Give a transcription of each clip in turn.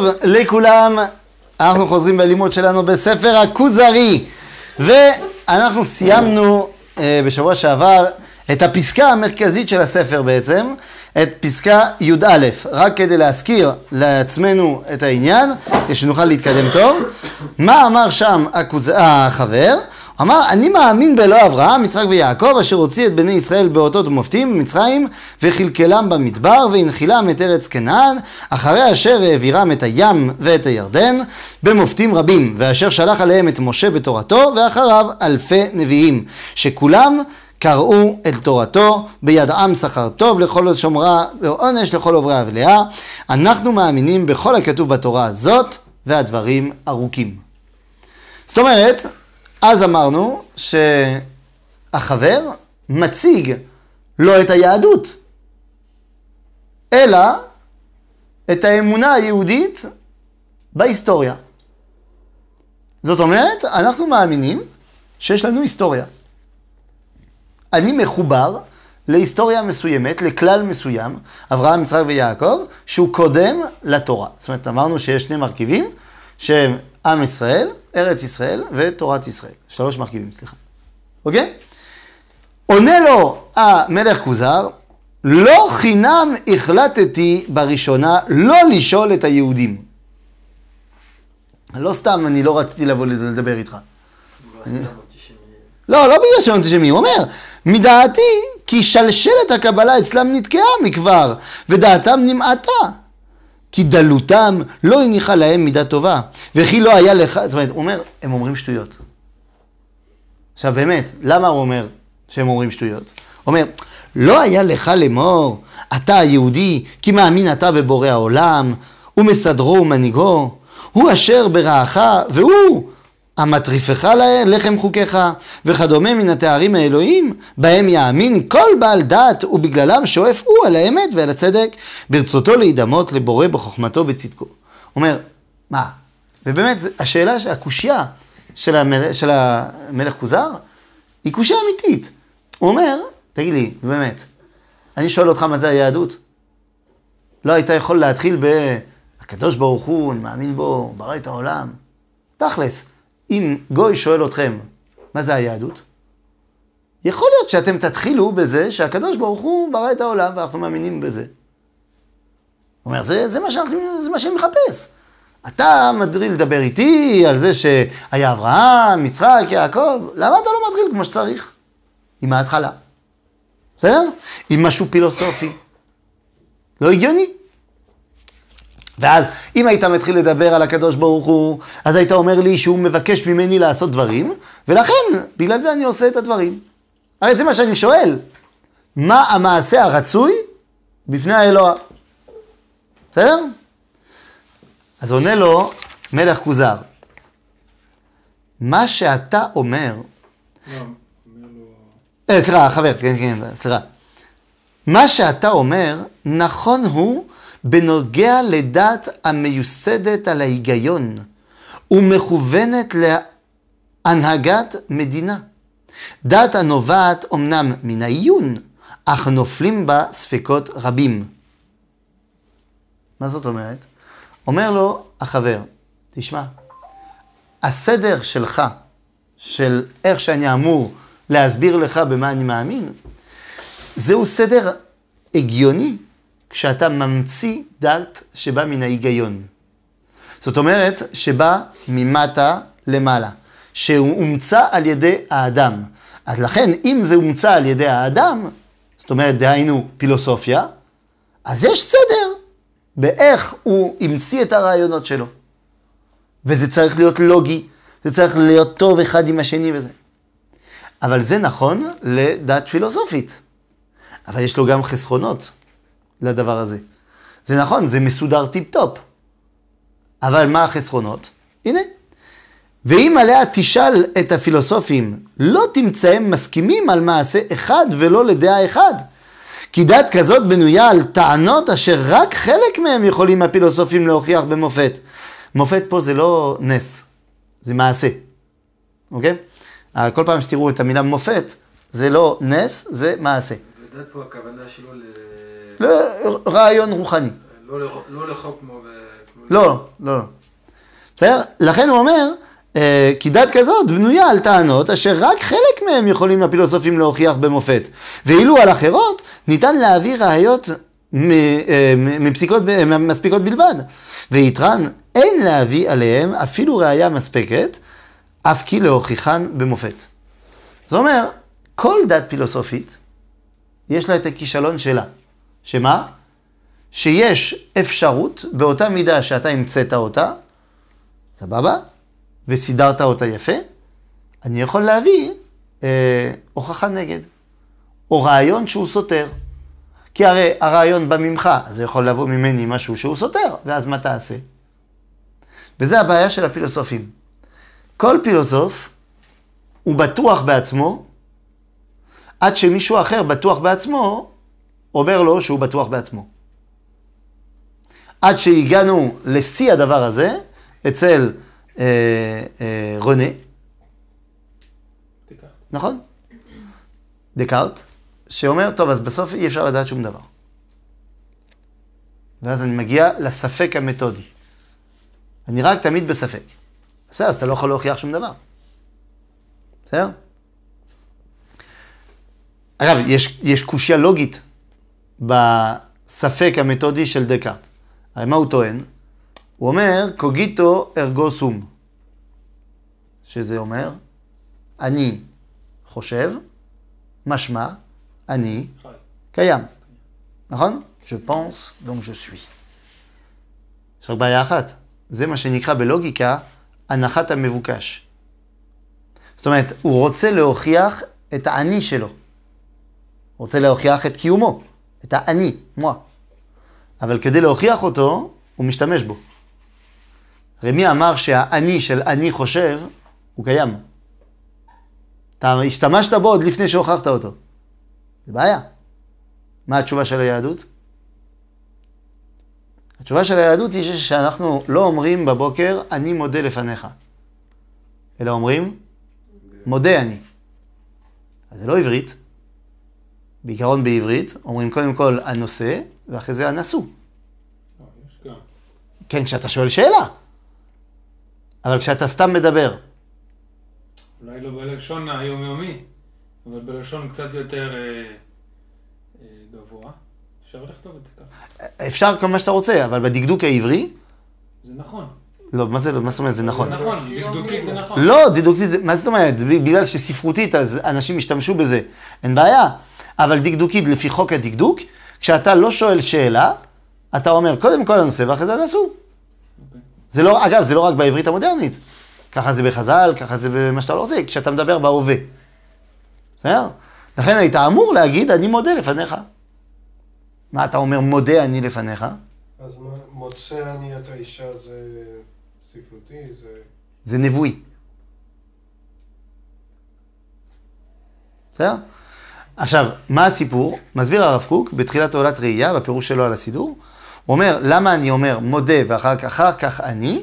טוב לכולם, אנחנו חוזרים בלימוד שלנו בספר הכוזרי ואנחנו סיימנו אה, בשבוע שעבר את הפסקה המרכזית של הספר בעצם, את פסקה י"א, רק כדי להזכיר לעצמנו את העניין, כדי שנוכל להתקדם טוב. מה אמר שם הכוז... החבר? אמר, אני מאמין באלוהי אברהם, יצחק ויעקב, אשר הוציא את בני ישראל באותות ומופתים ממצרים, וכלכלם במדבר, והנחילם את ארץ כנען, אחרי אשר העבירם את הים ואת הירדן, במופתים רבים, ואשר שלח עליהם את משה בתורתו, ואחריו אלפי נביאים, שכולם קראו אל תורתו, בידעם שכר טוב לכל שומרה ועונש לכל עוברי אבליה. אנחנו מאמינים בכל הכתוב בתורה הזאת, והדברים ארוכים. זאת אומרת, אז אמרנו שהחבר מציג לא את היהדות, אלא את האמונה היהודית בהיסטוריה. זאת אומרת, אנחנו מאמינים שיש לנו היסטוריה. אני מחובר להיסטוריה מסוימת, לכלל מסוים, אברהם, יצחק ויעקב, שהוא קודם לתורה. זאת אומרת, אמרנו שיש שני מרכיבים, שהם עם ישראל, ארץ ישראל ותורת ישראל. שלוש מרכיבים, סליחה. אוקיי? עונה לו המלך כוזר, לא חינם החלטתי בראשונה לא לשאול את היהודים. לא סתם אני לא רציתי לבוא לדבר איתך. לא, לא בגלל שהם אנטישמי, הוא אומר, מדעתי כי שלשלת הקבלה אצלם נתקעה מכבר, ודעתם נמעטה. כי דלותם לא הניחה להם מידה טובה, וכי לא היה לך, זאת אומרת, הוא אומר, הם אומרים שטויות. עכשיו באמת, למה הוא אומר שהם אומרים שטויות? הוא אומר, לא היה לך לאמור, אתה היהודי, כי מאמין אתה בבורא העולם, ומסדרו ומנהיגו, הוא אשר ברעך, והוא המטריפך לחם חוקיך, וכדומה מן התארים האלוהים, בהם יאמין כל בעל דת, ובגללם שואף הוא על האמת ועל הצדק, ברצותו להידמות לבורא בחוכמתו בצדקו. אומר, מה? ובאמת, השאלה, הקושייה של המלך, של המלך כוזר, היא קושייה אמיתית. הוא אומר, תגיד לי, באמת, אני שואל אותך מה זה היהדות? לא היית יכול להתחיל ב... הקדוש ברוך הוא, אני מאמין בו, ברא את העולם. תכלס, אם גוי שואל אתכם, מה זה היהדות? יכול להיות שאתם תתחילו בזה שהקדוש ברוך הוא ברא את העולם ואנחנו מאמינים בזה. הוא אומר, זה, זה, מה שאנחנו, זה מה שאני מחפש. אתה מתחיל לדבר איתי על זה שהיה אברהם, יצחק, יעקב, למה אתה לא מתחיל כמו שצריך? עם ההתחלה. בסדר? עם משהו פילוסופי. לא הגיוני. ואז אם היית מתחיל לדבר על הקדוש ברוך הוא, אז היית אומר לי שהוא מבקש ממני לעשות דברים, ולכן, בגלל זה אני עושה את הדברים. הרי זה מה שאני שואל. מה המעשה הרצוי בפני האלוה? בסדר? אז עונה לו מלך כוזר, מה שאתה אומר... אה, סליחה, חבר, כן, כן, סליחה. מה שאתה אומר, נכון הוא בנוגע לדת המיוסדת על ההיגיון ומכוונת להנהגת מדינה. דת הנובעת אמנם מן העיון, אך נופלים בה ספקות רבים. מה זאת אומרת? אומר לו החבר, תשמע, הסדר שלך, של איך שאני אמור להסביר לך במה אני מאמין, זהו סדר הגיוני כשאתה ממציא דת שבא מן ההיגיון. זאת אומרת, שבא ממטה למעלה, שהוא הומצא על ידי האדם. אז לכן, אם זה הומצא על ידי האדם, זאת אומרת, דהיינו פילוסופיה, אז יש סדר באיך הוא המציא את הרעיונות שלו. וזה צריך להיות לוגי, זה צריך להיות טוב אחד עם השני וזה. אבל זה נכון לדת פילוסופית. אבל יש לו גם חסכונות. לדבר הזה. זה נכון, זה מסודר טיפ-טופ. אבל מה החסרונות? הנה. ואם עליה תשאל את הפילוסופים, לא תמצאם מסכימים על מעשה אחד ולא לדעה אחד. כי דת כזאת בנויה על טענות אשר רק חלק מהם יכולים הפילוסופים להוכיח במופת. מופת פה זה לא נס, זה מעשה, אוקיי? כל פעם שתראו את המילה מופת, זה לא נס, זה מעשה. ודת פה הכוונה שלו ל... לרעיון רוחני. לא לאכול כמו לא, לא, לא. בסדר? לכן הוא אומר, אה, כי דת כזאת בנויה על טענות אשר רק חלק מהם יכולים הפילוסופים להוכיח במופת, ואילו על אחרות ניתן להביא ראיות מ- אה, מ- מפסיקות, ב- מספיקות בלבד. ויתרן, אין להביא עליהם אפילו ראיה מספקת, אף כי להוכיחן במופת. זאת אומרת, כל דת פילוסופית, יש לה את הכישלון שלה. שמה? שיש אפשרות, באותה מידה שאתה המצאת אותה, סבבה? וסידרת אותה יפה, אני יכול להביא אה, הוכחה נגד, או רעיון שהוא סותר. כי הרי הרעיון בא ממך, אז זה יכול לבוא ממני משהו שהוא סותר, ואז מה תעשה? וזה הבעיה של הפילוסופים. כל פילוסוף הוא בטוח בעצמו, עד שמישהו אחר בטוח בעצמו, אומר לו שהוא בטוח בעצמו. עד שהגענו לשיא הדבר הזה, אצל אה, אה, רונה, תיקח. נכון? דקארט, שאומר, טוב, אז בסוף אי אפשר לדעת שום דבר. ואז אני מגיע לספק המתודי. אני רק תמיד בספק. בסדר, אז אתה לא יכול להוכיח שום דבר. בסדר? אגב, יש, יש קושיה לוגית בספק המתודי של דקארט. הרי מה הוא טוען? הוא אומר, קוגיטו ארגו סום. שזה אומר, אני חושב, משמע, אני חי. קיים. נכון? Je pense, donc je suis. יש רק בעיה אחת, זה מה שנקרא בלוגיקה הנחת המבוקש. זאת אומרת, הוא רוצה להוכיח את האני שלו. הוא רוצה להוכיח את קיומו, את האני, moi. אבל כדי להוכיח אותו, הוא משתמש בו. הרי מי אמר שהאני של אני חושב, הוא קיים. אתה השתמשת בו עוד לפני שהוכחת אותו. זה בעיה. מה התשובה של היהדות? התשובה של היהדות היא שאנחנו לא אומרים בבוקר, אני מודה לפניך, אלא אומרים, מודה אני. אז זה לא עברית. בעיקרון בעברית אומרים קודם כל הנושא, ואחרי זה הנשוא. לא. כן, כשאתה שואל שאלה. אבל כשאתה סתם מדבר, אולי לא בלשון היומיומי, אבל בלשון קצת יותר אה, אה, גבוה. אפשר לכתוב את זה ככה. אפשר כל מה שאתה רוצה, אבל בדקדוק העברי, זה נכון. לא, מה זה, מה זאת אומרת, זה נכון. זה נכון, דקדוקית זה נכון. לא, דקדוקית, זה- מה זאת אומרת? בגלל שספרותית, אז אנשים השתמשו בזה, אין בעיה. אבל דקדוקית, לפי חוק הדקדוק, כשאתה לא שואל שאלה, אתה אומר קודם כל הנושא ואחרי זה הנשוא. אוקיי. זה לא, אגב, זה לא רק בעברית המודרנית. ככה זה בחז"ל, ככה זה במה שאתה לא רוצה, כשאתה מדבר בהווה. בסדר? לכן היית אמור להגיד, אני מודה לפניך. מה אתה אומר, מודה אני לפניך? אז מה, מוצא אני את האישה זה ספרותי? זה... זה נבואי. בסדר? עכשיו, מה הסיפור? מסביר הרב קוק בתחילת עולת ראייה, בפירוש שלו על הסידור. הוא אומר, למה אני אומר מודה ואחר כך, כך אני?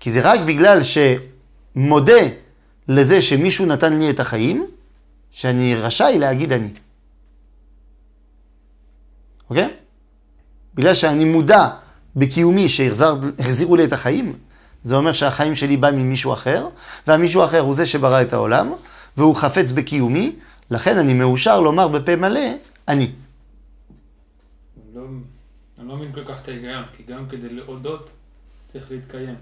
כי זה רק בגלל שמודה לזה שמישהו נתן לי את החיים, שאני רשאי להגיד אני. אוקיי? בגלל שאני מודע בקיומי שהחזירו לי את החיים, זה אומר שהחיים שלי בא ממישהו אחר, והמישהו אחר הוא זה שברא את העולם, והוא חפץ בקיומי, לכן אני מאושר לומר בפה מלא, אני. אני לא, אני לא מבין כל כך את ההיגיון, כי גם כדי להודות צריך להתקיים.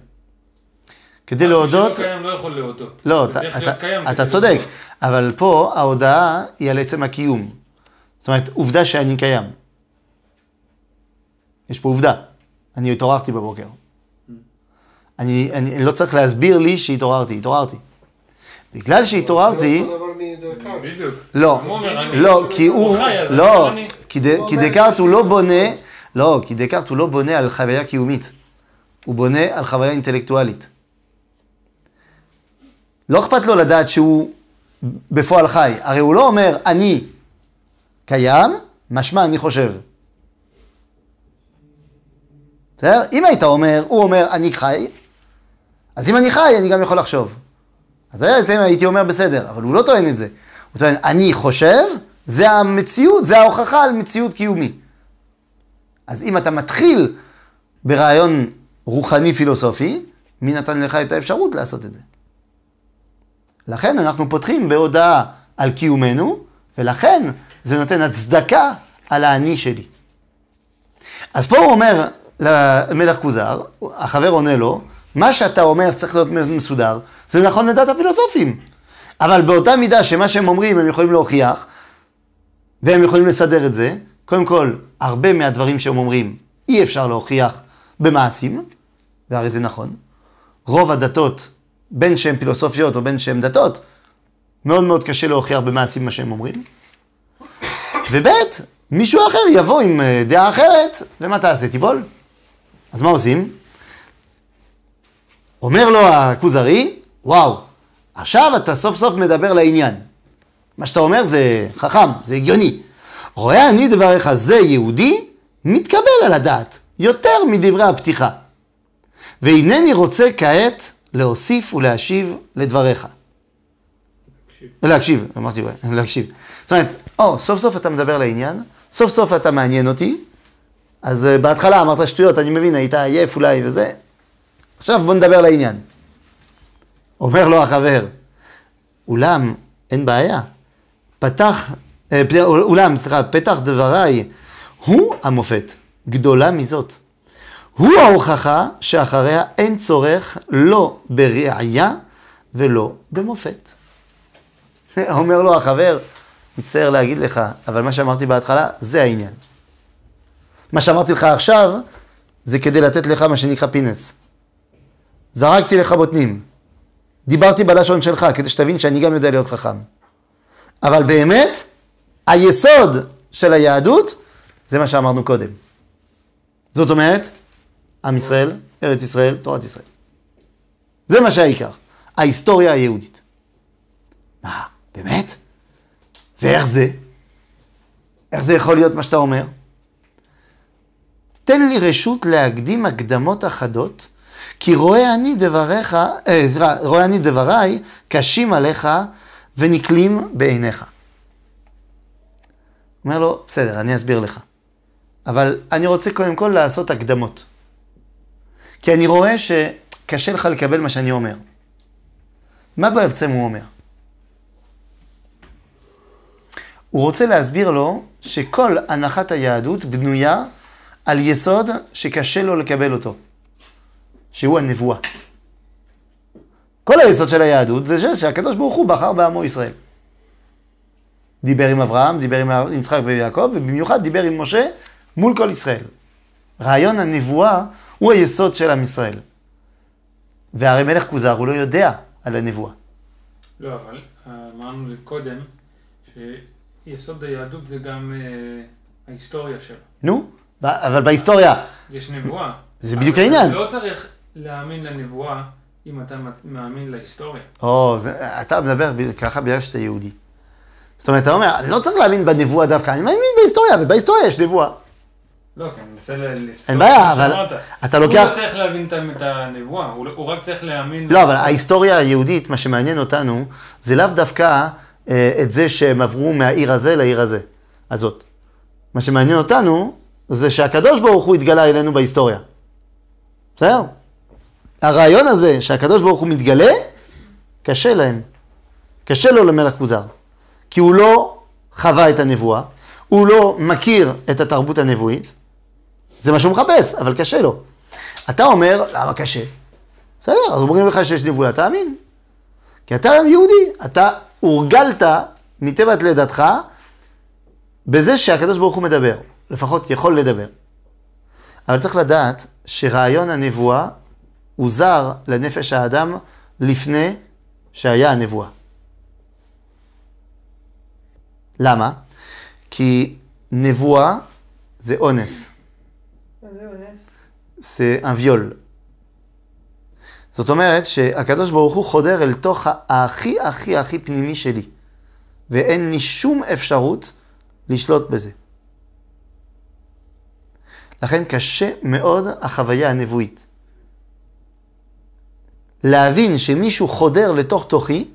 כדי משהו להודות, שלא קיים לא יכול להודות. לא, אתה, אתה, אתה צודק, להודות. אבל פה ההודעה היא על עצם הקיום. זאת אומרת, עובדה שאני קיים. יש פה עובדה. אני התעוררתי בבוקר. אני, אני לא צריך להסביר לי שהתעוררתי, התעוררתי. בגלל שהתעוררתי, זה אותו דבר מדקארט. בדיוק. לא, הוא אומר, אני- לא, כי הוא, חי על זה, לא, אבל אני- כי ד- הוא כי אומר דקארט הוא לא שיש בונה, ספרות. לא, כי דקארט הוא לא בונה על חוויה קיומית. הוא בונה על חוויה אינטלקטואלית. לא אכפת לו לדעת שהוא בפועל חי. הרי הוא לא אומר, אני קיים, משמע אני חושב. בסדר? אם היית אומר, הוא אומר, אני חי, אז אם אני חי, אני גם יכול לחשוב. אז הייתי, אומר בסדר, אבל הוא לא טוען את זה. הוא טוען, אני חושב, זה המציאות, זה ההוכחה על מציאות קיומי. אז אם אתה מתחיל ברעיון רוחני פילוסופי, מי נתן לך את האפשרות לעשות את זה? לכן אנחנו פותחים בהודעה על קיומנו, ולכן זה נותן הצדקה על האני שלי. אז פה הוא אומר למלך כוזר, החבר עונה לו, מה שאתה אומר צריך להיות מסודר, זה נכון לדעת הפילוסופים. אבל באותה מידה שמה שהם אומרים הם יכולים להוכיח, והם יכולים לסדר את זה, קודם כל, הרבה מהדברים שהם אומרים אי אפשר להוכיח במעשים, והרי זה נכון. רוב הדתות, בין שהן פילוסופיות או בין שהן דתות, מאוד מאוד קשה להוכיח במעשים מה שהם אומרים. וב' מישהו אחר יבוא עם אה, דעה אחרת, ומה תעשה? תיפול. אז מה עושים? אומר לו הכוזרי, וואו, עכשיו אתה סוף סוף מדבר לעניין. מה שאתה אומר זה חכם, זה הגיוני. רואה אני דבריך זה יהודי, מתקבל על הדעת, יותר מדברי הפתיחה. והנני רוצה כעת להוסיף ולהשיב לדבריך. להקשיב, אמרתי, להקשיב. זאת אומרת, או, סוף סוף אתה מדבר לעניין, סוף סוף אתה מעניין אותי, אז uh, בהתחלה אמרת שטויות, אני מבין, היית עייף אולי וזה, עכשיו בוא נדבר לעניין. אומר לו החבר, אולם, אין בעיה, פתח, אה, אולם, סליחה, פתח דבריי, הוא המופת, גדולה מזאת. הוא ההוכחה שאחריה אין צורך לא בראייה ולא במופת. אומר לו החבר, מצטער להגיד לך, אבל מה שאמרתי בהתחלה, זה העניין. מה שאמרתי לך עכשיו, זה כדי לתת לך מה שנקרא פינץ. זרקתי לך בוטנים. דיברתי בלשון שלך, כדי שתבין שאני גם יודע להיות חכם. אבל באמת, היסוד של היהדות, זה מה שאמרנו קודם. זאת אומרת, עם ישראל, ארץ ישראל, תורת ישראל. זה מה שהעיקר, ההיסטוריה היהודית. מה, באמת? ואיך זה? איך זה יכול להיות מה שאתה אומר? תן לי רשות להקדים הקדמות אחדות, כי רואה אני דבריך, אה, רואה אני דבריי קשים עליך ונקלים בעיניך. אומר לו, בסדר, אני אסביר לך. אבל אני רוצה קודם כל לעשות הקדמות. כי אני רואה שקשה לך לקבל מה שאני אומר. מה בעצם הוא אומר? הוא רוצה להסביר לו שכל הנחת היהדות בנויה על יסוד שקשה לו לקבל אותו, שהוא הנבואה. כל היסוד של היהדות זה שהקדוש ברוך הוא בחר בעמו ישראל. דיבר עם אברהם, דיבר עם יצחק ויעקב, ובמיוחד דיבר עם משה מול כל ישראל. רעיון הנבואה הוא היסוד של עם ישראל. והרי מלך כוזר הוא לא יודע על הנבואה. לא, אבל אמרנו קודם שיסוד היהדות זה גם אה, ההיסטוריה שלו. נו, אבל בהיסטוריה... יש נבואה. זה בדיוק העניין. לא צריך להאמין לנבואה אם אתה מאמין להיסטוריה. או, זה, אתה מדבר ככה בגלל שאתה יהודי. זאת אומרת, אתה אומר, אני לא צריך להאמין בנבואה דווקא, אני מאמין בהיסטוריה, ובהיסטוריה יש נבואה. לא, כן, אני מנסה לספור. אין בעיה, אבל אתה לוקח... הוא לא צריך להבין את הנבואה, הוא לא- רק צריך להאמין... לא, אבל ההיסטוריה היהודית, מה שמעניין אותנו, זה לאו דווקא אה, את זה שהם עברו מהעיר הזה לעיר הזה, הזאת. מה שמעניין אותנו, זה שהקדוש ברוך הוא התגלה אלינו בהיסטוריה. בסדר? הרעיון הזה שהקדוש ברוך הוא מתגלה, קשה להם. קשה לו למלך כוזר. כי הוא לא חווה את הנבואה, הוא לא מכיר את התרבות הנבואית, זה מה שהוא מחפש, אבל קשה לו. אתה אומר, למה קשה? בסדר, אז אומרים לך שיש נבואה, תאמין. כי אתה יהודי, אתה הורגלת מטבע לידתך בזה שהקדוש ברוך הוא מדבר, לפחות יכול לדבר. אבל צריך לדעת שרעיון הנבואה הוא זר לנפש האדם לפני שהיה הנבואה. למה? כי נבואה זה אונס. זה אביול. זאת אומרת שהקדוש ברוך הוא חודר אל תוך הכי הכי הכי פנימי שלי, ואין לי שום אפשרות לשלוט בזה. לכן קשה מאוד החוויה הנבואית. להבין שמישהו חודר לתוך תוכי,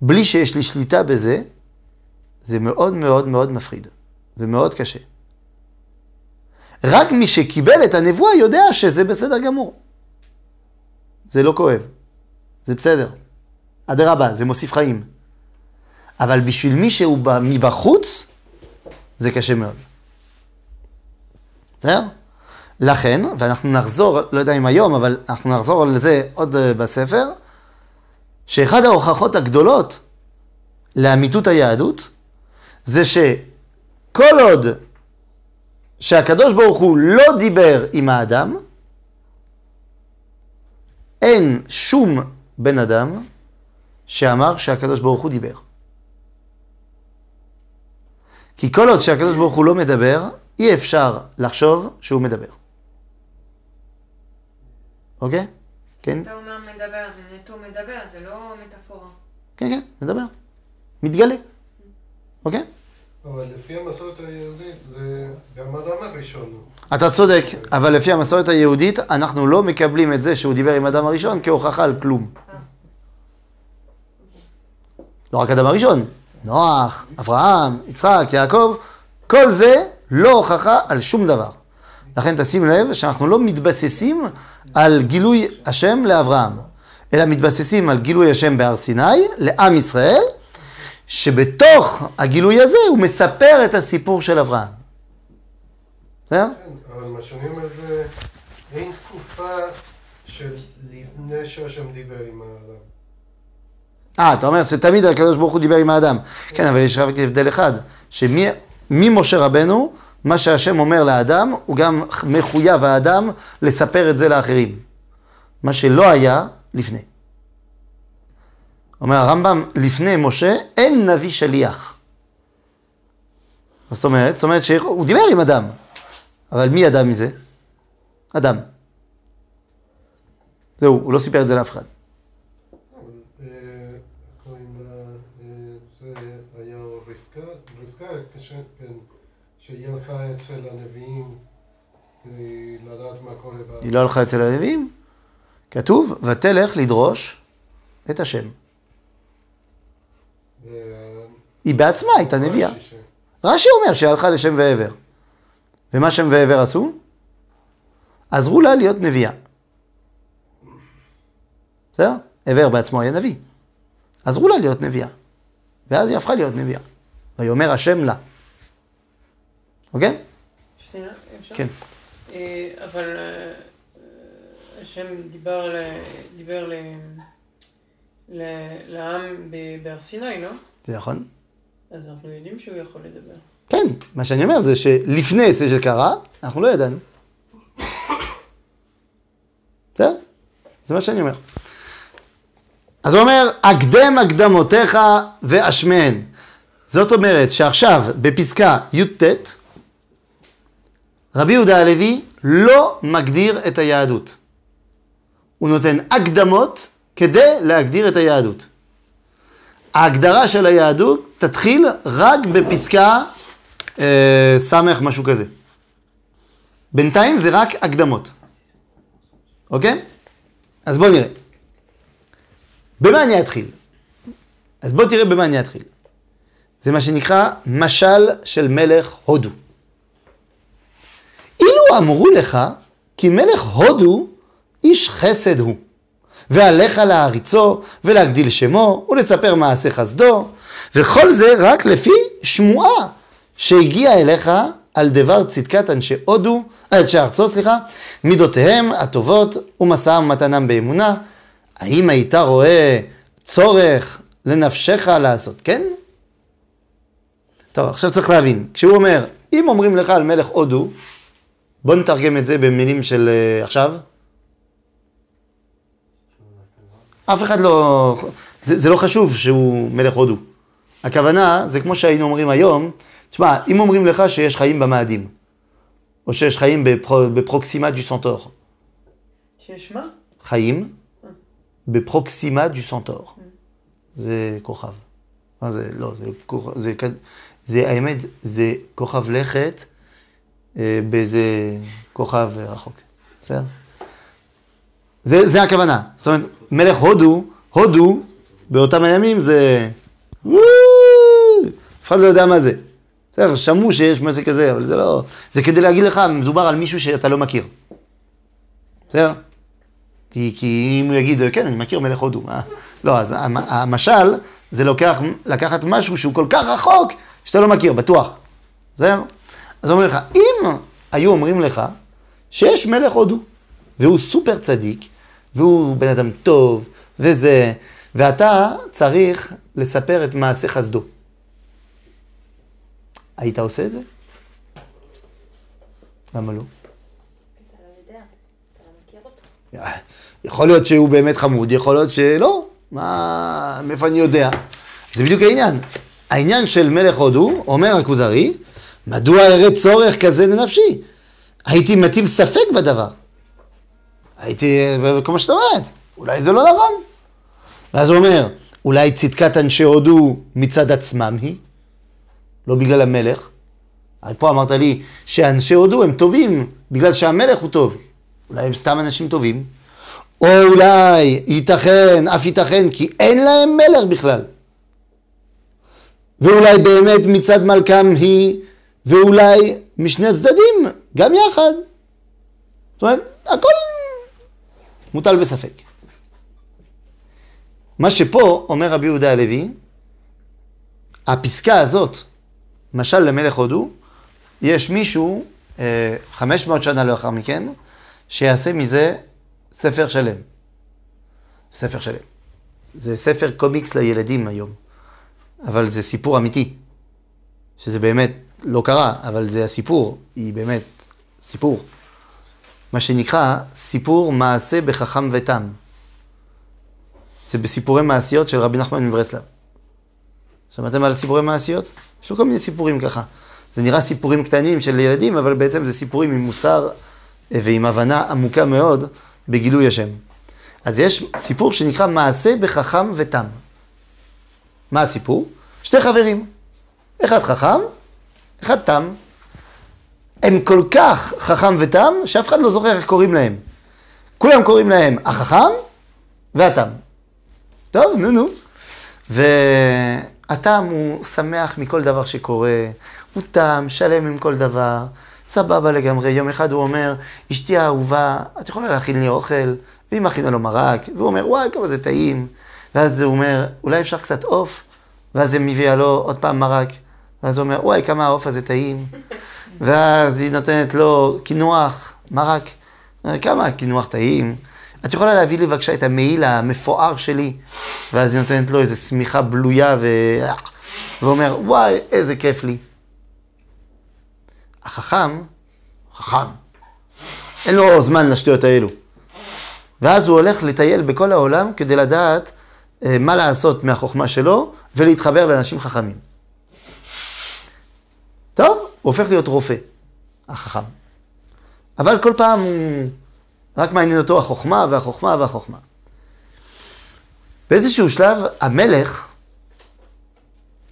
בלי שיש לי שליטה בזה, זה מאוד מאוד מאוד מפחיד, ומאוד קשה. רק מי שקיבל את הנבואה יודע שזה בסדר גמור. זה לא כואב, זה בסדר. אדרבה, זה מוסיף חיים. אבל בשביל מי שהוא מבחוץ, זה קשה מאוד. בסדר? לכן, ואנחנו נחזור, לא יודע אם היום, אבל אנחנו נחזור על זה עוד אה, בספר, שאחד ההוכחות הגדולות לאמיתות היהדות, זה שכל עוד שהקדוש ברוך הוא לא דיבר עם האדם, אין שום בן אדם שאמר שהקדוש ברוך הוא דיבר. כי כל עוד שהקדוש ברוך הוא לא מדבר, אי אפשר לחשוב שהוא מדבר. אוקיי? כן? אתה אומר מדבר, זה נטו מדבר, זה לא מטאפורה. כן, כן, מדבר. מתגלה. אוקיי? אבל לפי המסורת היהודית זה גם אדם הראשון. אתה צודק, אבל לפי המסורת היהודית, אנחנו לא מקבלים את זה שהוא דיבר עם אדם הראשון כהוכחה על כלום. לא רק אדם הראשון, נוח, אברהם, יצחק, יעקב, כל זה לא הוכחה על שום דבר. לכן תשים לב שאנחנו לא מתבססים על גילוי השם לאברהם, אלא מתבססים על גילוי השם בהר סיני, לעם ישראל, שבתוך הגילוי הזה הוא מספר את הסיפור של אברהם. בסדר? כן, אבל מה שאני אומר זה, אין תקופה של לפני שהשם דיבר עם האדם. אה, אתה אומר שתמיד הקדוש ברוך הוא דיבר עם האדם. כן, אבל יש רק הבדל אחד, שממשה רבנו, מה שהשם אומר לאדם, הוא גם מחויב האדם לספר את זה לאחרים. מה שלא היה לפני. אומר הרמב"ם, לפני משה אין נביא שליח. מה זאת אומרת? זאת אומרת שהוא דיבר עם אדם, אבל מי ידע מזה? אדם. זהו, הוא לא סיפר את זה לאף אחד. אבל, אה, קוראים לה, אה, זה היה רבקה, רבקה, כש- כן, שהיא הלכה אצל הנביאים כדי לדעת מה קורה בה. היא לא הלכה אצל הלווים? כתוב, ותלך לדרוש את השם. וה- היא בעצמה הייתה נביאה. רש"י ש- רש"י אומר שהיא הלכה לשם ועבר. ומה שם ועבר עשו? עזרו לה להיות נביאה. בסדר? עבר בעצמו היה נביא. עזרו לה להיות נביאה. ואז היא הפכה להיות נביאה. ויאמר השם לה. אוקיי? שנייה, אפשר? כן. אה, אבל אה, אה, השם דיבר דיבר לעם בהר סיני, לא? זה נכון? אז אנחנו יודעים שהוא יכול לדבר. כן, מה שאני אומר זה שלפני זה שקרה, אנחנו לא ידענו. בסדר? זה מה שאני אומר. אז הוא אומר, הקדם הקדמותיך ואשמיהן. זאת אומרת שעכשיו, בפסקה י"ט, רבי יהודה הלוי לא מגדיר את היהדות. הוא נותן הקדמות כדי להגדיר את היהדות. ההגדרה של היהדות תתחיל רק בפסקה אה, סמך משהו כזה. בינתיים זה רק הקדמות. אוקיי? אז בואו נראה. במה אני אתחיל? אז בוא תראה במה אני אתחיל. זה מה שנקרא משל של מלך הודו. אילו אמרו לך כי מלך הודו איש חסד הוא, ועליך להעריצו ולהגדיל שמו ולספר מעשה חסדו, וכל זה רק לפי שמועה שהגיעה אליך על דבר צדקת אנשי הודו, אנשי ארצו, סליחה, מידותיהם הטובות ומשאם ומתנם באמונה. האם היית רואה צורך לנפשך לעשות כן? טוב, עכשיו צריך להבין, כשהוא אומר, אם אומרים לך על מלך הודו, בוא נתרגם את זה במילים של uh, עכשיו. אף אחד לא... זה, זה לא חשוב שהוא מלך הודו. הכוונה, זה כמו שהיינו אומרים היום, תשמע, אם אומרים לך שיש חיים במאדים, או שיש חיים בפרו, בפרוקסימה דו סנטור, שיש מה? חיים בפרוקסימה דו סנטור. זה כוכב. מה זה? לא, זה כוכב, זה, כ- זה האמת, זה כוכב לכת אה, באיזה כוכב רחוק. בסדר? זה, זה הכוונה. זאת אומרת, מלך הודו, הודו, באותם הימים זה... אף אחד לא יודע מה זה. בסדר, שמעו שיש משהו כזה, אבל זה לא... זה כדי להגיד לך, מדובר על מישהו שאתה לא מכיר. בסדר? כי, כי אם הוא יגיד, כן, אני מכיר מלך הודו. מה? לא, אז המ- המשל זה לוקח, לקחת משהו שהוא כל כך רחוק, שאתה לא מכיר, בטוח. בסדר? אז אומר לך, אם היו אומרים לך שיש מלך הודו, והוא סופר צדיק, והוא בן אדם טוב, וזה, ואתה צריך לספר את מעשה חסדו. היית עושה את זה? למה לא? יכול להיות שהוא באמת חמוד, יכול להיות שלא. מה, מאיפה אני יודע? זה בדיוק העניין. העניין של מלך הודו, אומר הכוזרי, מדוע אראה צורך כזה לנפשי? הייתי מטיל ספק בדבר. הייתי, כמו שאתה אומרת, אולי זה לא נכון. ואז הוא אומר, אולי צדקת אנשי הודו מצד עצמם היא? לא בגלל המלך. הרי פה אמרת לי שאנשי הודו הם טובים בגלל שהמלך הוא טוב. אולי הם סתם אנשים טובים. או אולי ייתכן, אף ייתכן, כי אין להם מלך בכלל. ואולי באמת מצד מלכם היא, ואולי משני הצדדים, גם יחד. זאת אומרת, הכל מוטל בספק. מה שפה אומר רבי יהודה הלוי, הפסקה הזאת, משל למלך הודו, יש מישהו, אה, 500 שנה לאחר מכן, שיעשה מזה ספר שלם. ספר שלם. זה ספר קומיקס לילדים היום, אבל זה סיפור אמיתי, שזה באמת לא קרה, אבל זה הסיפור, היא באמת סיפור. מה שנקרא סיפור מעשה בחכם ותם. זה בסיפורי מעשיות של רבי נחמן מברסלב. שמעתם על סיפורי מעשיות? יש לו כל מיני סיפורים ככה. זה נראה סיפורים קטנים של ילדים, אבל בעצם זה סיפורים עם מוסר אה, ועם הבנה עמוקה מאוד בגילוי השם. אז יש סיפור שנקרא מעשה בחכם ותם. מה הסיפור? שתי חברים. אחד חכם, אחד תם. הם כל כך חכם ותם, שאף אחד לא זוכר איך קוראים להם. כולם קוראים להם החכם והתם. טוב, נו נו. והתם הוא שמח מכל דבר שקורה, הוא תם, שלם עם כל דבר, סבבה לגמרי. יום אחד הוא אומר, אשתי האהובה, את יכולה להכין לי אוכל? והיא מכינה לו מרק, והוא אומר, וואי, כמה זה טעים. ואז הוא אומר, אולי אפשר קצת עוף? ואז היא מביאה לו עוד פעם מרק. ואז הוא אומר, וואי, כמה העוף הזה טעים. ואז היא נותנת לו קינוח, מרק. כמה הקינוח טעים. את יכולה להביא לי בבקשה את המעיל המפואר שלי? ואז היא נותנת לו איזו שמיכה בלויה ו... ואומר, וואי, איזה כיף לי. החכם, חכם, אין לו זמן לשטויות האלו. ואז הוא הולך לטייל בכל העולם כדי לדעת אה, מה לעשות מהחוכמה שלו ולהתחבר לאנשים חכמים. טוב, הוא הופך להיות רופא, החכם. אבל כל פעם הוא... רק מעניין אותו החוכמה והחוכמה והחוכמה. באיזשהו שלב המלך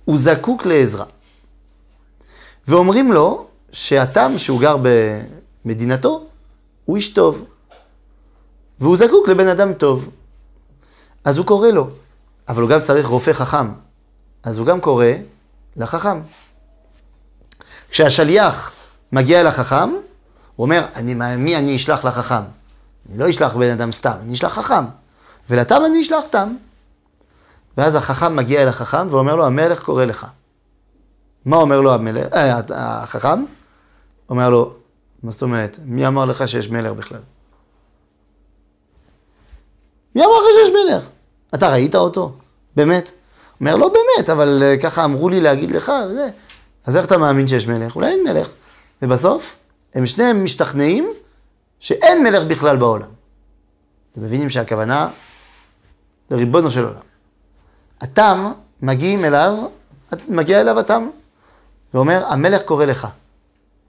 הוא זקוק לעזרה. ואומרים לו שהתם שהוא גר במדינתו הוא איש טוב. והוא זקוק לבן אדם טוב. אז הוא קורא לו, אבל הוא גם צריך רופא חכם. אז הוא גם קורא לחכם. כשהשליח מגיע לחכם, הוא אומר, אני, מי אני אשלח לחכם? אני לא אשלח בן אדם סתם, אני אשלח חכם. ולתם אני אשלח תם. ואז החכם מגיע אל החכם ואומר לו, המלך קורא לך. מה אומר לו המלך, אה, החכם? אומר לו, מה זאת אומרת? מי אמר לך שיש מלך בכלל? מי אמר לך שיש מלך? אתה ראית אותו? באמת? אומר, לא באמת, אבל אה, ככה אמרו לי להגיד לך, וזה. אז איך אתה מאמין שיש מלך? אולי אין מלך. ובסוף, הם שניהם משתכנעים שאין מלך בכלל בעולם. אתם מבינים שהכוונה לריבונו של עולם. התם, מגיעים אליו, מגיע אליו התם, ואומר, המלך קורא לך.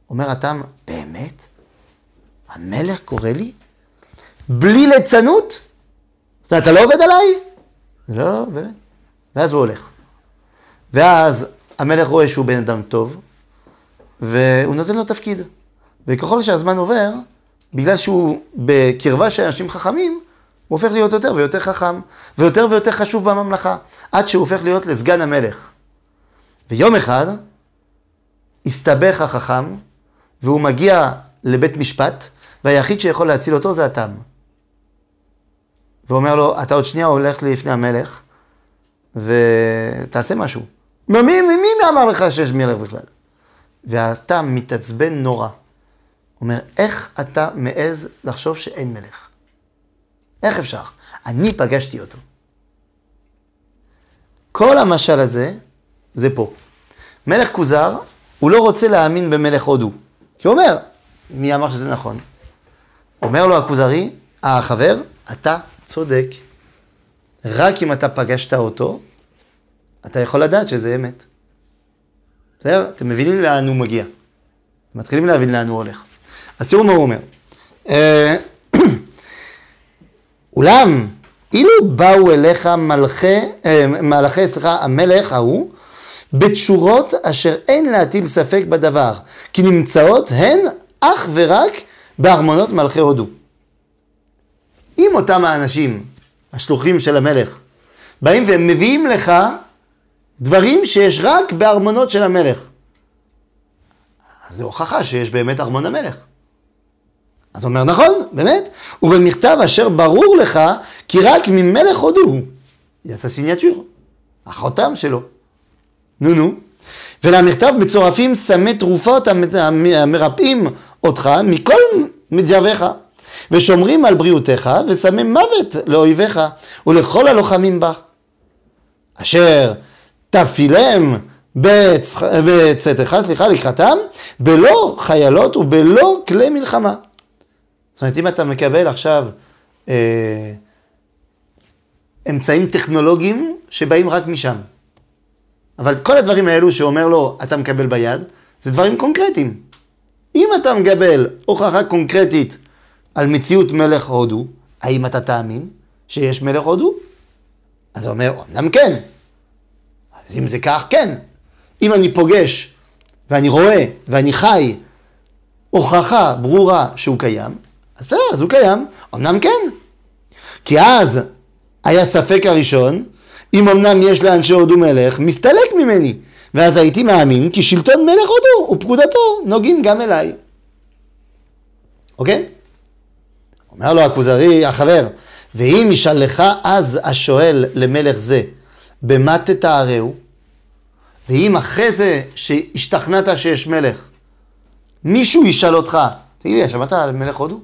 אומר התם, באמת? המלך קורא לי? בלי ליצנות? זאת אומרת, אתה לא עובד עליי? לא, לא, באמת. ואז הוא הולך. ואז המלך רואה שהוא בן אדם טוב, והוא נותן לו תפקיד. וככל שהזמן עובר, בגלל שהוא בקרבה של אנשים חכמים, הוא הופך להיות יותר ויותר חכם, ויותר ויותר חשוב בממלכה, עד שהוא הופך להיות לסגן המלך. ויום אחד, הסתבך החכם, והוא מגיע לבית משפט, והיחיד שיכול להציל אותו זה התם. ואומר לו, אתה עוד שנייה הולך לפני המלך, ותעשה משהו. מי, מי, מי, אמר לך שיש מלך בכלל? והתם מתעצבן נורא. אומר, איך אתה מעז לחשוב שאין מלך? איך אפשר? אני פגשתי אותו. כל המשל הזה, זה פה. מלך כוזר, הוא לא רוצה להאמין במלך הודו. כי הוא אומר, מי אמר שזה נכון? אומר לו הכוזרי, החבר, אתה צודק. רק אם אתה פגשת אותו, אתה יכול לדעת שזה אמת. בסדר? אתם מבינים לאן הוא מגיע. מתחילים להבין לאן הוא הולך. אז תראו מה הוא אומר. אה, אולם, אילו באו אליך מלכי, אה, מלכי, סליחה, המלך ההוא, בתשורות אשר אין להטיל ספק בדבר, כי נמצאות הן אך ורק בארמונות מלכי הודו. אם אותם האנשים, השלוחים של המלך, באים והם מביאים לך דברים שיש רק בארמונות של המלך, אז זו הוכחה שיש באמת ארמון המלך. אז הוא אומר, נכון, באמת, ובמכתב אשר ברור לך כי רק ממלך הודו הוא. יעשה סיניאטור, החותם שלו. נו נו. ולמכתב מצורפים סמי תרופות המרפאים אותך מכל מדייביך, ושומרים על בריאותך וסמי מוות לאויביך ולכל הלוחמים בך. אשר תפילם בצאתך, סליחה, לקראתם, בלא חיילות ובלא כלי מלחמה. זאת אומרת, אם אתה מקבל עכשיו אה, אמצעים טכנולוגיים שבאים רק משם, אבל כל הדברים האלו שאומר לו, אתה מקבל ביד, זה דברים קונקרטיים. אם אתה מקבל הוכחה קונקרטית על מציאות מלך הודו, האם אתה תאמין שיש מלך הודו? אז הוא אומר, אמנם כן. אז אם זה כך, כן. אם אני פוגש, ואני רואה, ואני חי, הוכחה ברורה שהוא קיים, אז בסדר, אז הוא קיים. אמנם כן. כי אז היה ספק הראשון, אם אמנם יש לאנשי הודו מלך, מסתלק ממני. ואז הייתי מאמין כי שלטון מלך הודו ופקודתו נוגעים גם אליי. אוקיי? אומר לו הכוזרי, החבר, ואם ישאל לך אז השואל למלך זה, במה תתארהו? ואם אחרי זה שהשתכנעת שיש מלך, מישהו ישאל אותך, תגיד לי, שמעת על מלך הודו?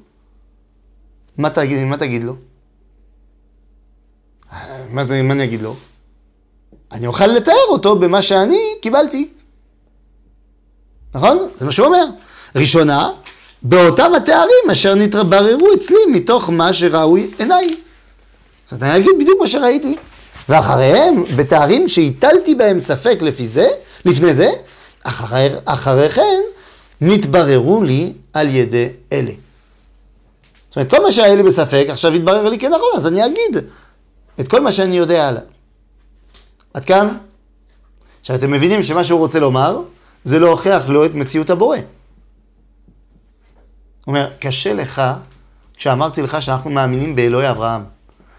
מה תגיד, מה תגיד לו? מה, מה אני אגיד לו? אני אוכל לתאר אותו במה שאני קיבלתי. נכון? זה מה שהוא אומר. ראשונה, באותם התארים אשר נתבררו אצלי מתוך מה שראוי עיניי. זאת אומרת, אני אגיד בדיוק מה שראיתי. ואחריהם, בתארים שהטלתי בהם ספק לפי זה, לפני זה, אחרי, אחרי כן, נתבררו לי על ידי אלה. זאת אומרת, כל מה שהיה לי בספק, עכשיו יתברר לי כנכון, אז אני אגיד את כל מה שאני יודע עליו. עד כאן? עכשיו, אתם מבינים שמה שהוא רוצה לומר, זה להוכיח לו את מציאות הבורא. הוא אומר, קשה לך, כשאמרתי לך שאנחנו מאמינים באלוהי אברהם,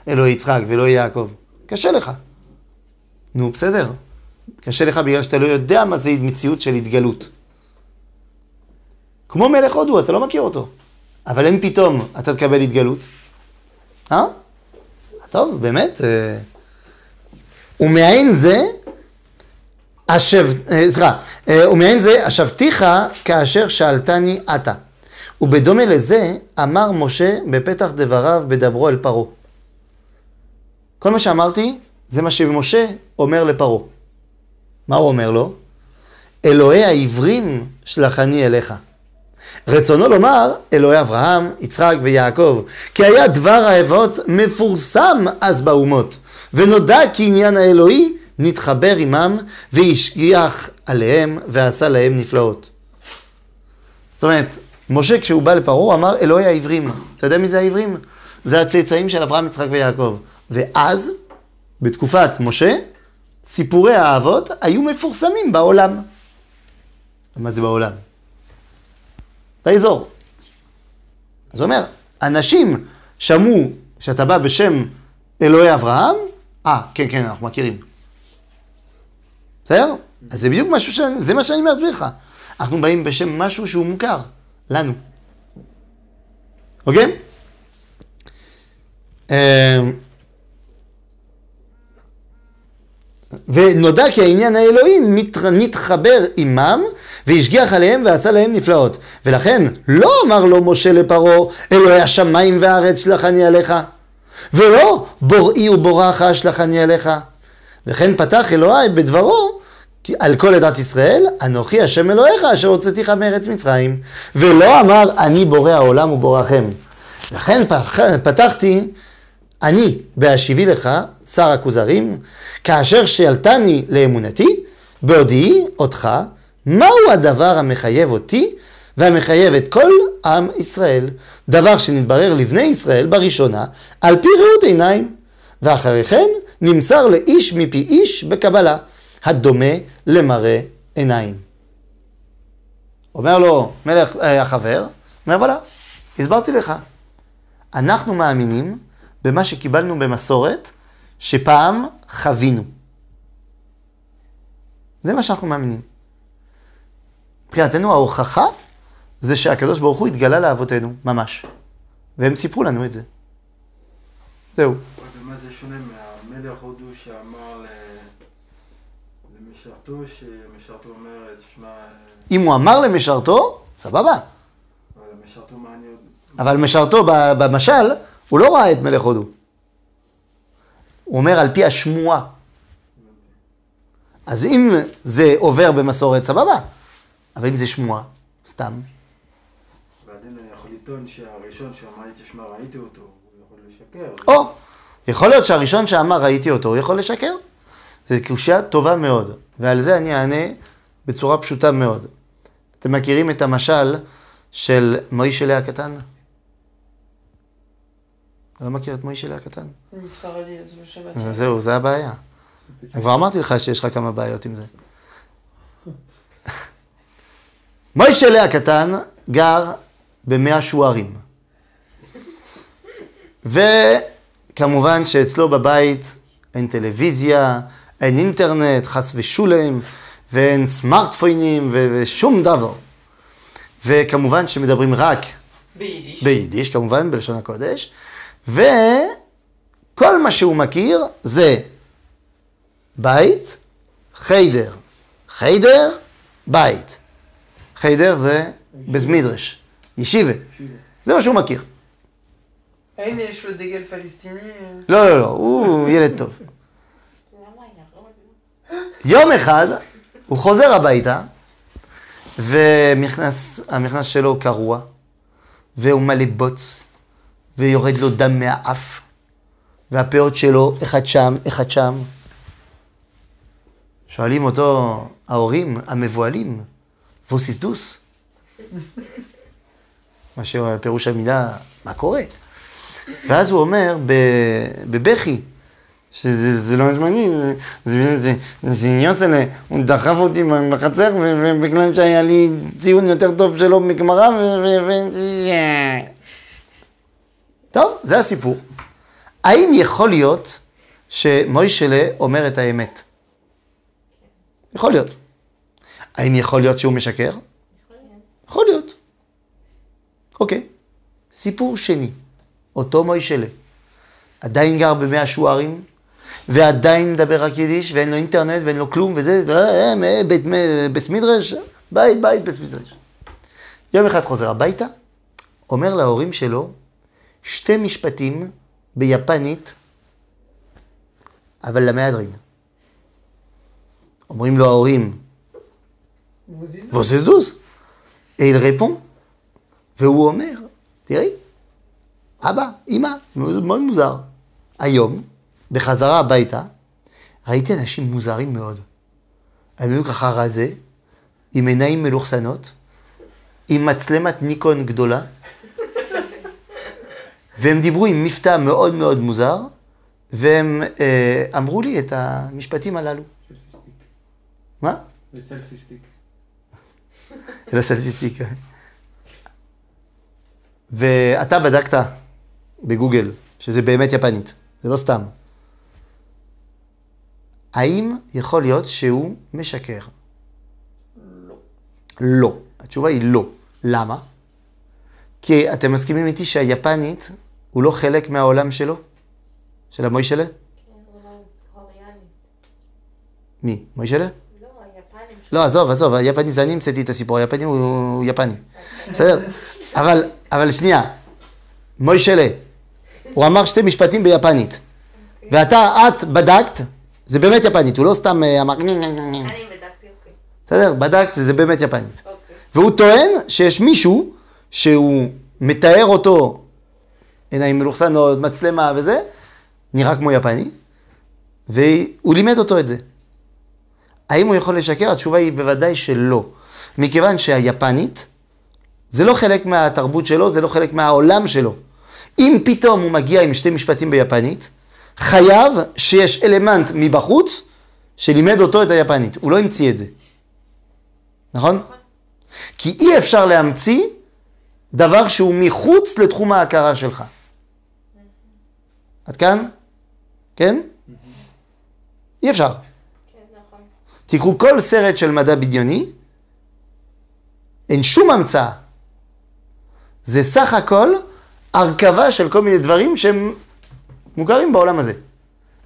אלוהי יצחק ואלוהי יעקב. קשה לך. נו, בסדר. קשה לך בגלל שאתה לא יודע מה זה מציאות של התגלות. כמו מלך הודו, אתה לא מכיר אותו. אבל אם פתאום אתה תקבל התגלות, אה? טוב, באמת. אה, ומעין זה, השב... אה, סליחה, אה, ומעין זה, השבתיך כאשר שאלתני עתה. ובדומה לזה, אמר משה בפתח דבריו בדברו אל פרעה. כל מה שאמרתי, זה מה שמשה אומר לפרעה. מה הוא אומר לו? אלוהי העברים שלחני אליך. רצונו לומר אלוהי אברהם, יצחק ויעקב, כי היה דבר האבות מפורסם אז באומות, ונודע כי עניין האלוהי נתחבר עמם והשגיח עליהם ועשה להם נפלאות. זאת אומרת, משה כשהוא בא לפרעה אמר אלוהי העברים. אתה יודע מי זה העברים? זה הצאצאים של אברהם, יצחק ויעקב. ואז, בתקופת משה, סיפורי האבות היו מפורסמים בעולם. מה זה בעולם? באזור. אז הוא אומר, אנשים שמעו שאתה בא בשם אלוהי אברהם, אה, כן, כן, אנחנו מכירים. בסדר? אז זה בדיוק משהו ש... זה מה שאני מסביר לך. אנחנו באים בשם משהו שהוא מוכר לנו. אוקיי? אה, ונודע כי העניין האלוהי מת- נתחבר עמם והשגיח עליהם ועשה להם נפלאות. ולכן לא אמר לו משה לפרעה, אלוהי השמיים והארץ שלחני עליך. ולא בוראי ובורך שלחני עליך. וכן פתח אלוהי בדברו על כל עדת ישראל, אנוכי השם אלוהיך אשר הוצאתיך מארץ מצרים. ולא אמר אני בורא העולם ובוראכם. לכן פח- פתחתי אני בהשיבי לך, שר הכוזרים, כאשר שאלתני לאמונתי, בהודיעי אותך, מהו הדבר המחייב אותי והמחייב את כל עם ישראל, דבר שנתברר לבני ישראל בראשונה, על פי ראות עיניים, ואחרי כן נמסר לאיש מפי איש בקבלה, הדומה למראה עיניים. אומר לו מלך אה, החבר, אומר וואלה, הסברתי לך, אנחנו מאמינים במה שקיבלנו במסורת שפעם חווינו. זה מה שאנחנו מאמינים. מבחינתנו ההוכחה זה שהקדוש ברוך הוא התגלה לאבותינו, ממש. והם סיפרו לנו את זה. זהו. ומה זה שונה מהמלך הודו שאמר ל- למשרתו, שמשרתו אומר, תשמע, אם הוא אמר למשרתו, סבבה. אבל משרתו מעניין, אבל משרתו ב- במשל, הוא לא ראה את מלך הודו. הוא אומר על פי השמועה. אז אם זה עובר במסורת, סבבה. אבל אם זה שמועה, סתם. ועדיין אני יכול לטעון שהראשון שאמר לי, תשמע, ראיתי אותו, הוא יכול לשקר. או, יכול להיות שהראשון שאמר ראיתי אותו, הוא יכול לשקר. זו קושייה טובה מאוד, ועל זה אני אענה בצורה פשוטה מאוד. אתם מכירים את המשל של מוישלה הקטן? אתה לא מכיר את מוישלה הקטן? אני ספרדי, אז לא שמעתי. זהו, זה הבעיה. כבר אמרתי לך שיש לך כמה בעיות עם זה. מוישלה הקטן גר במאה שוערים. וכמובן שאצלו בבית אין טלוויזיה, אין אינטרנט, חס ושולם, ואין סמארטפונים ו- ושום דבר. וכמובן שמדברים רק ביידיש. ביידיש, כמובן, בלשון הקודש, וכל מה שהוא מכיר זה בית, חיידר. חיידר, בית. חיידר זה בזמידרש, ישיבה. זה מה שהוא מכיר. האם יש לו דגל פלסטיני? לא, לא, לא, הוא ילד טוב. יום אחד הוא חוזר הביתה, והמכנס שלו קרוע, והוא מלא בוץ, ויורד לו דם מהאף, והפאות שלו, אחד שם, אחד שם. שואלים אותו ההורים המבוהלים, ווסיס דוס? מה שפירוש המילה, מה קורה? ואז הוא אומר בבכי, שזה זה לא זמני, זה- עניין שלה, הוא דחף אותי בחצר, ובגלל שהיה לי ציון יותר טוב שלו בגמרא, ו... ו- ו- טוב, זה הסיפור. האם יכול להיות שמוישלה אומר את האמת? יכול להיות. האם יכול להיות שהוא משקר? יכול להיות. אוקיי. סיפור שני, אותו מוישלה, עדיין גר במאה שוערים, ועדיין מדבר רק יידיש, ואין לו אינטרנט, ואין לו כלום, וזה, אה, אה, בית בית מדרש, בית, בית, בית מדרש. יום אחד חוזר הביתה, אומר להורים שלו שתי משפטים ביפנית, אבל למהדרין. אומרים לו ההורים, בוזיז? Vos דוס. Et il répond, והוא אומר, תראי, אבא, אמא, מאוד מאוד מוזר. היום, בחזרה הביתה, ראיתי אנשים מוזרים מאוד. הם היו ככה רזה, עם עיניים מלוכסנות, עם מצלמת ניקון גדולה, והם דיברו עם מבטא מאוד מאוד מוזר, והם אה, אמרו לי את המשפטים הללו. סלפיסטיק. מה? זה סלפיסטיק. זה לא סטטיסטיקה. ואתה בדקת בגוגל שזה באמת יפנית, זה לא סתם. האם יכול להיות שהוא משקר? לא. לא. התשובה היא לא. למה? כי אתם מסכימים איתי שהיפנית הוא לא חלק מהעולם שלו? של המוישלה? כן, הוא אמר קוריאני. מי? מוישלה? לא, היפנים. לא, עזוב, עזוב, היפני זה אני המצאתי את הסיפור, היפני הוא, הוא יפני. בסדר? אבל, אבל שנייה, מוישלה, הוא אמר שתי משפטים ביפנית. ואתה, את בדקת, זה באמת יפנית, הוא לא סתם אה, אמר... אני בדקתי, אוקיי. בסדר? בדקת, זה באמת יפנית. אוקיי. והוא טוען שיש מישהו שהוא מתאר אותו, עיניים מלוכסנות, מצלמה וזה, נראה כמו יפני, והוא לימד אותו את זה. האם הוא יכול לשקר? התשובה היא בוודאי שלא. מכיוון שהיפנית, זה לא חלק מהתרבות שלו, זה לא חלק מהעולם שלו. אם פתאום הוא מגיע עם שתי משפטים ביפנית, חייב שיש אלמנט מבחוץ שלימד אותו את היפנית. הוא לא המציא את זה. נכון? כי אי אפשר להמציא דבר שהוא מחוץ לתחום ההכרה שלך. עד כאן? כן? אי אפשר. כן, נכון. תיקחו כל סרט של מדע בדיוני, אין שום המצאה. זה סך הכל הרכבה של כל מיני דברים שהם מוכרים בעולם הזה.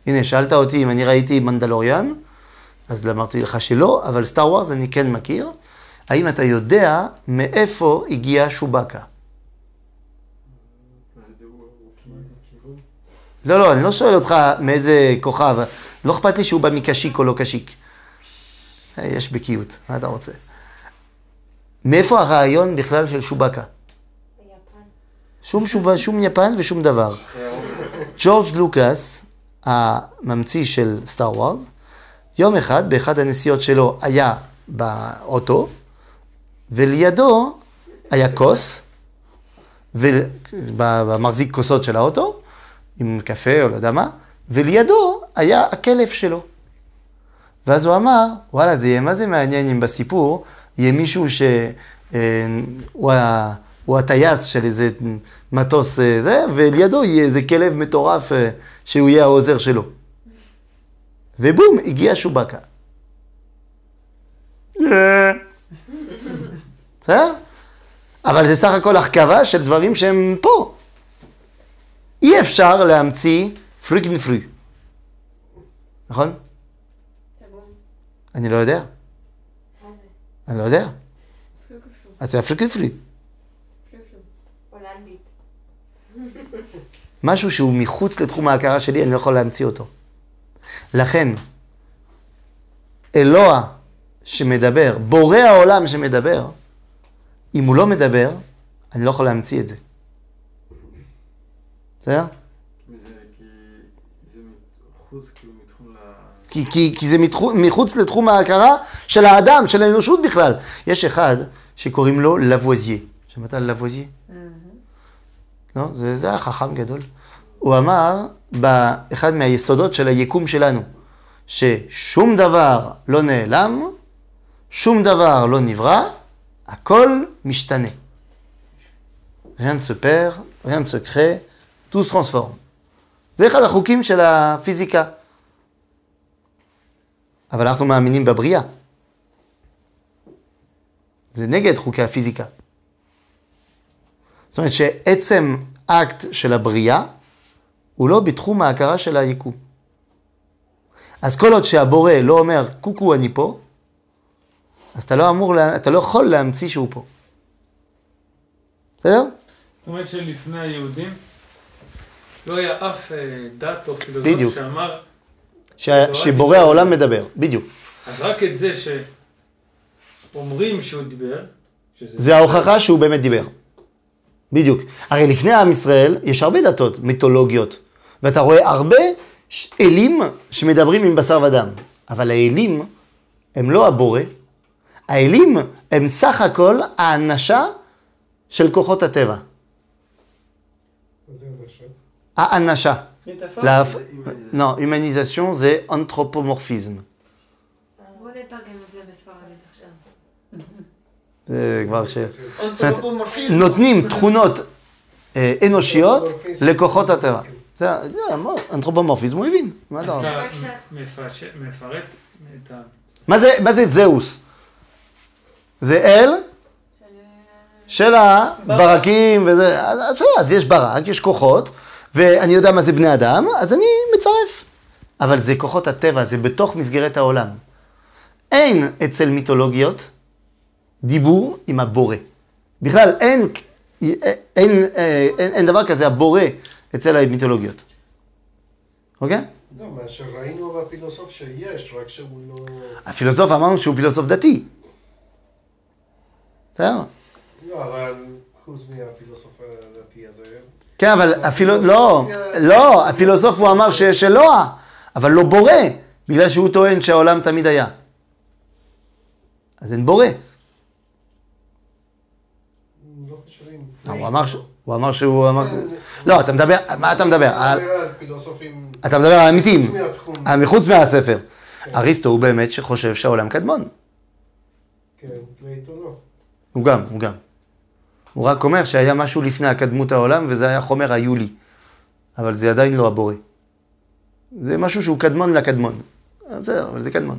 הנה, שאלת אותי אם אני ראיתי מנדלוריאן, אז אמרתי לך שלא, אבל סטאר וורס אני כן מכיר. האם אתה יודע מאיפה הגיע שובקה? לא, לא, אני לא שואל אותך מאיזה כוכב, לא אכפת לי שהוא בא מקשיק או לא קשיק. יש בקיאות, מה אתה רוצה? מאיפה הרעיון בכלל של שובקה? שום, שוב, שום יפן ושום דבר. ג'ורג' לוקאס, הממציא של סטאר וורס, יום אחד, באחד הנסיעות שלו, היה באוטו, ולידו היה כוס, במחזיק כוסות של האוטו, עם קפה או לא יודע מה, ולידו היה הכלב שלו. ואז הוא אמר, וואלה, זה יהיה מה זה מעניין אם בסיפור יהיה מישהו שהוא ה- הוא הטייס של איזה מטוס אה, זה, ולידו יהיה איזה כלב מטורף אה, שהוא יהיה העוזר שלו. ובום, הגיע שובקה. בסדר? אבל זה סך הכל הרכבה של דברים שהם פה. אי אפשר להמציא פריקן פרי. נכון? אני לא יודע. אני לא יודע. אז זה הפריקן פרי. משהו שהוא מחוץ לתחום ההכרה שלי, אני לא יכול להמציא אותו. לכן, אלוה שמדבר, בורא העולם שמדבר, אם הוא לא מדבר, אני לא יכול להמציא את זה. בסדר? וזה כי זה מחוץ כאילו מתחום ל... כי, כי, כי זה מתחו, מחוץ לתחום ההכרה של האדם, של האנושות בכלל. יש אחד שקוראים לו לבואזיה. שמעת על לבואזיה? לא? זה, זה היה חכם גדול. הוא אמר באחד מהיסודות של היקום שלנו, ששום דבר לא נעלם, שום דבר לא נברא, הכל משתנה. rien ne se perd, rien ne se crée, tout se transforme. זה אחד החוקים של הפיזיקה. אבל אנחנו מאמינים בבריאה. זה נגד חוקי הפיזיקה. זאת אומרת שעצם אקט של הבריאה הוא לא בתחום ההכרה של היקום. אז כל עוד שהבורא לא אומר, קוקו אני פה, אז אתה לא אמור, אתה לא יכול להמציא שהוא פה. בסדר? זאת אומרת שלפני היהודים לא היה אף אה, דת או פילוסוף. שאמר, ש... שבורא העולם מדבר, בדיוק. אז רק את זה שאומרים שהוא דיבר, שזה... זה ההוכחה שהוא באמת דיבר. בדיוק. הרי לפני עם ישראל יש הרבה דתות מיתולוגיות, ואתה רואה הרבה אלים שמדברים עם בשר ודם, אבל האלים הם לא הבורא, האלים הם סך הכל האנשה של כוחות הטבע. האנשה. להפ... לא, הומניזציון זה אנתרופומורפיזם. זה כבר ש... נותנים תכונות אנושיות לכוחות הטבע. זה אנתרופומורפיזם הוא הבין, מה אתה אומר? מפרט את ה... מה זה, מה זה זהוס? זה אל של הברקים וזה, אז יש ברק, יש כוחות, ואני יודע מה זה בני אדם, אז אני מצרף. אבל זה כוחות הטבע, זה בתוך מסגרת העולם. אין אצל מיתולוגיות דיבור עם הבורא. בכלל, אין, אין, אין, אין, אין דבר כזה הבורא אצל המיתולוגיות. אוקיי? לא, מה שראינו בפילוסוף שיש, רק שהוא לא... הפילוסוף אמרנו שהוא פילוסוף דתי. בסדר? לא, אבל חוץ מהפילוסוף הדתי הזה... כן, אבל אפילו, לא, לא, הפילוסוף הוא אמר שיש אלוה, אבל לא בורא, בגלל שהוא טוען שהעולם תמיד היה. אז אין בורא. לא הוא אמר, ש- הוא אמר שהוא אמר... לא, אתה מדבר, מה אתה מדבר? אתה מדבר על מהתחום. אה, מחוץ מהספר. אריסטו הוא באמת שחושב שהעולם קדמון. כן, לא. הוא גם, הוא גם. הוא רק אומר שהיה משהו לפני הקדמות העולם, וזה היה חומר היולי. אבל זה עדיין לא הבורא. זה משהו שהוא קדמון לקדמון. אה, בסדר, אבל זה קדמון.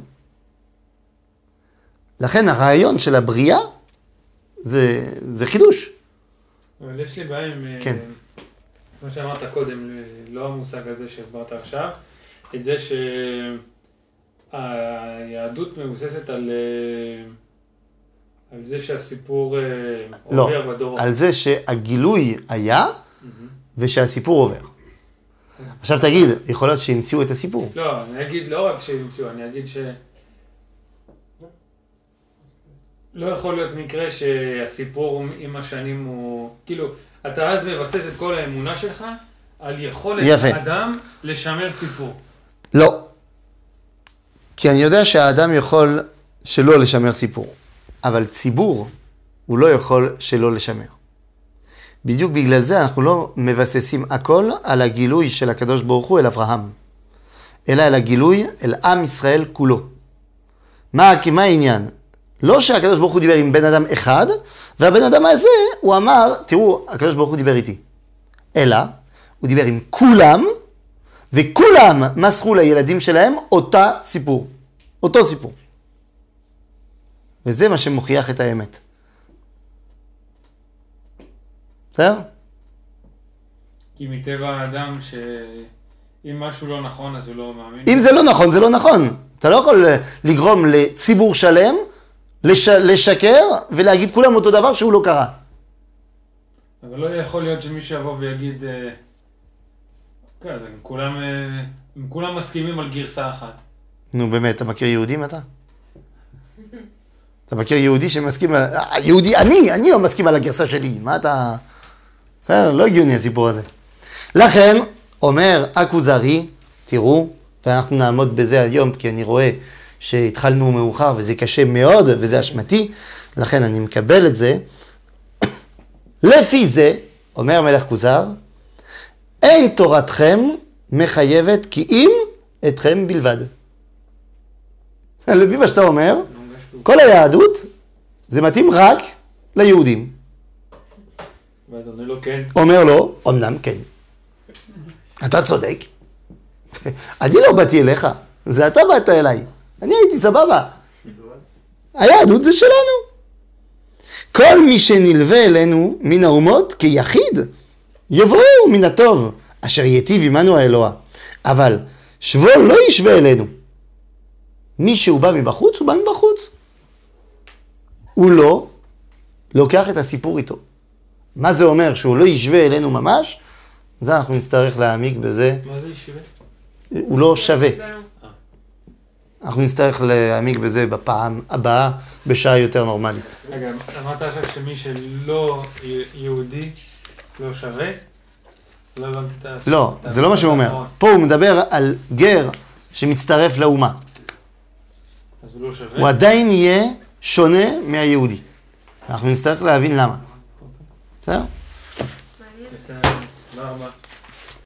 לכן הרעיון של הבריאה זה, זה חידוש. אבל יש לי בעיה עם... אה, כן. כמו שאמרת קודם, לא המושג הזה שהסברת עכשיו, את זה שהיהדות מבוססת על, אה, על זה שהסיפור אה, לא, עובר בדור. על זה שהגילוי היה מהמם. ושהסיפור עובר. עכשיו תגיד, יכול להיות שהמציאו את הסיפור. לא, אני אגיד לא רק שהמציאו, אני אגיד ש... לא יכול להיות מקרה שהסיפור עם השנים הוא... כאילו, אתה אז מבסס את כל האמונה שלך על יכולת יפה. האדם לשמר סיפור. לא. כי אני יודע שהאדם יכול שלא לשמר סיפור, אבל ציבור הוא לא יכול שלא לשמר. בדיוק בגלל זה אנחנו לא מבססים הכל על הגילוי של הקדוש ברוך הוא אל אברהם, אלא על הגילוי אל עם ישראל כולו. מה, כי מה העניין? לא שהקדוש ברוך הוא דיבר עם בן אדם אחד, והבן אדם הזה, הוא אמר, תראו, הקדוש ברוך הוא דיבר איתי. אלא, הוא דיבר עם כולם, וכולם מסרו לילדים שלהם אותה סיפור. אותו סיפור. וזה מה שמוכיח את האמת. בסדר? כי מטבע האדם שאם משהו לא נכון אז הוא לא מאמין. אם זה לא נכון, זה לא נכון. אתה לא יכול אה, לגרום לציבור שלם לש... לשקר ולהגיד כולם אותו דבר שהוא לא קרה. אבל לא יכול להיות שמישהו יבוא ויגיד... אה, כן, אז הם כולם, אה, הם כולם מסכימים על גרסה אחת. נו באמת, אתה מכיר יהודים אתה? אתה מכיר יהודי שמסכים על... אה, יהודי, אני, אני לא מסכים על הגרסה שלי, מה אתה... בסדר, לא הגיוני הסיפור הזה. לכן, אומר הכוזרי, תראו, ואנחנו נעמוד בזה היום, כי אני רואה שהתחלנו מאוחר וזה קשה מאוד וזה אשמתי, לכן אני מקבל את זה. לפי זה, אומר המלך כוזר, אין תורתכם מחייבת כי אם אתכם בלבד. לפי מה שאתה אומר, כל היהדות זה מתאים רק ליהודים. ואז עונה לו כן. אומר לו, אמנם כן. אתה צודק. אני לא באתי אליך, זה אתה באת אליי. אני הייתי סבבה. היהדות זה שלנו. כל מי שנלווה אלינו מן האומות כיחיד, יבואו מן הטוב, אשר ייטיב עמנו האלוה. אבל שבו לא ישווה אלינו. מי שהוא בא מבחוץ, הוא בא מבחוץ. הוא לא לוקח את הסיפור איתו. מה זה אומר? שהוא לא ישווה אלינו ממש? זה אנחנו נצטרך להעמיק בזה. מה זה ישיבה? הוא לא שווה. אנחנו נצטרך להעמיק בזה בפעם הבאה, בשעה יותר נורמלית. רגע, אמרת עכשיו שמי שלא יהודי לא שווה? לא הבנתי את ה... לא, זה לא מה שהוא אומר. פה הוא מדבר על גר שמצטרף לאומה. אז הוא לא שווה? הוא עדיין יהיה שונה מהיהודי. אנחנו נצטרך להבין למה. בסדר? מעניין. בסדר, תודה רבה.